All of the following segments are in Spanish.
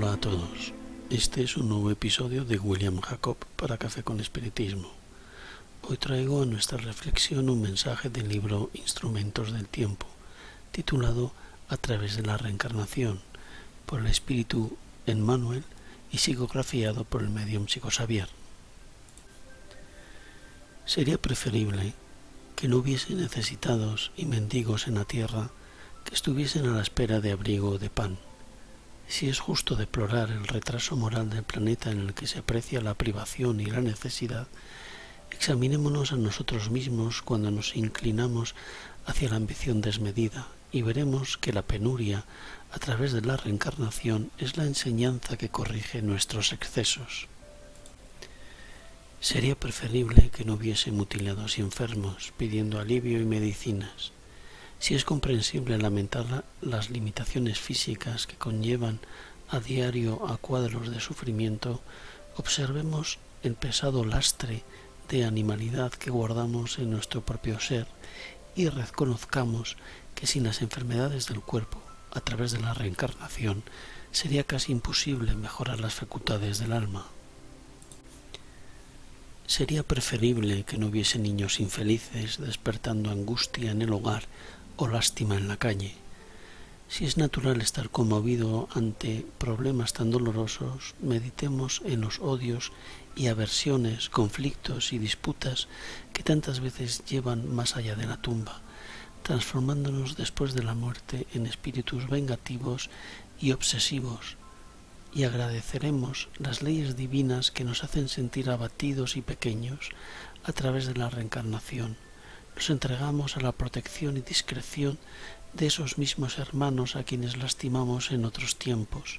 todos. Este es un nuevo episodio de William Jacob para Café con Espiritismo. Hoy traigo a nuestra reflexión un mensaje del libro Instrumentos del Tiempo, titulado A través de la reencarnación, por el espíritu Emmanuel y psicografiado por el medium psicosavier. Sería preferible que no hubiese necesitados y mendigos en la tierra que estuviesen a la espera de abrigo o de pan si es justo deplorar el retraso moral del planeta en el que se aprecia la privación y la necesidad, examinémonos a nosotros mismos cuando nos inclinamos hacia la ambición desmedida y veremos que la penuria a través de la reencarnación es la enseñanza que corrige nuestros excesos. Sería preferible que no hubiese mutilados y enfermos pidiendo alivio y medicinas si es comprensible lamentar las limitaciones físicas que conllevan a diario a cuadros de sufrimiento, observemos el pesado lastre de animalidad que guardamos en nuestro propio ser y reconozcamos que sin las enfermedades del cuerpo, a través de la reencarnación, sería casi imposible mejorar las facultades del alma. Sería preferible que no hubiese niños infelices despertando angustia en el hogar o lástima en la calle. Si es natural estar conmovido ante problemas tan dolorosos, meditemos en los odios y aversiones, conflictos y disputas que tantas veces llevan más allá de la tumba, transformándonos después de la muerte en espíritus vengativos y obsesivos, y agradeceremos las leyes divinas que nos hacen sentir abatidos y pequeños a través de la reencarnación nos entregamos a la protección y discreción de esos mismos hermanos a quienes lastimamos en otros tiempos,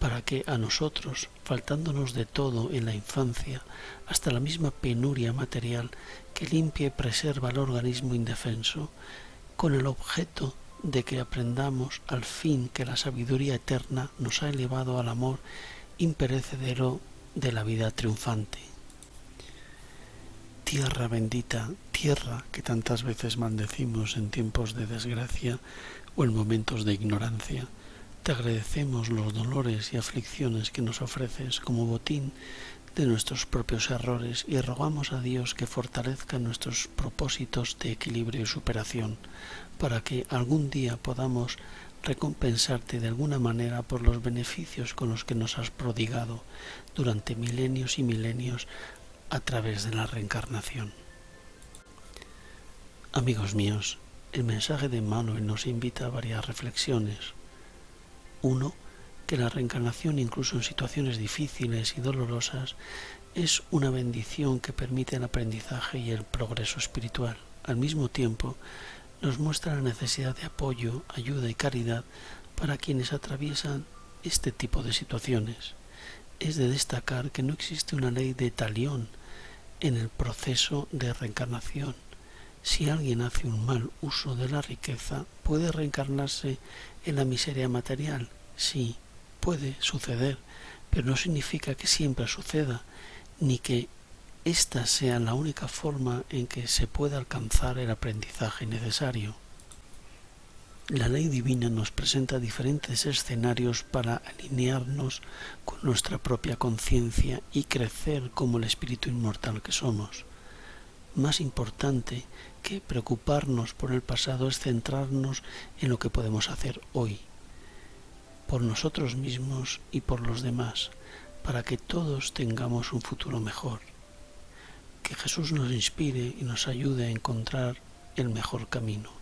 para que a nosotros, faltándonos de todo en la infancia, hasta la misma penuria material que limpia y preserva el organismo indefenso, con el objeto de que aprendamos al fin que la sabiduría eterna nos ha elevado al amor imperecedero de la vida triunfante. Tierra bendita, tierra que tantas veces maldecimos en tiempos de desgracia o en momentos de ignorancia, te agradecemos los dolores y aflicciones que nos ofreces como botín de nuestros propios errores y rogamos a Dios que fortalezca nuestros propósitos de equilibrio y superación, para que algún día podamos recompensarte de alguna manera por los beneficios con los que nos has prodigado durante milenios y milenios a través de la reencarnación. Amigos míos, el mensaje de Manuel nos invita a varias reflexiones. Uno, que la reencarnación, incluso en situaciones difíciles y dolorosas, es una bendición que permite el aprendizaje y el progreso espiritual. Al mismo tiempo, nos muestra la necesidad de apoyo, ayuda y caridad para quienes atraviesan este tipo de situaciones. Es de destacar que no existe una ley de talión en el proceso de reencarnación. Si alguien hace un mal uso de la riqueza, puede reencarnarse en la miseria material. Sí, puede suceder, pero no significa que siempre suceda, ni que esta sea la única forma en que se pueda alcanzar el aprendizaje necesario. La ley divina nos presenta diferentes escenarios para alinearnos con nuestra propia conciencia y crecer como el espíritu inmortal que somos. Más importante que preocuparnos por el pasado es centrarnos en lo que podemos hacer hoy, por nosotros mismos y por los demás, para que todos tengamos un futuro mejor. Que Jesús nos inspire y nos ayude a encontrar el mejor camino.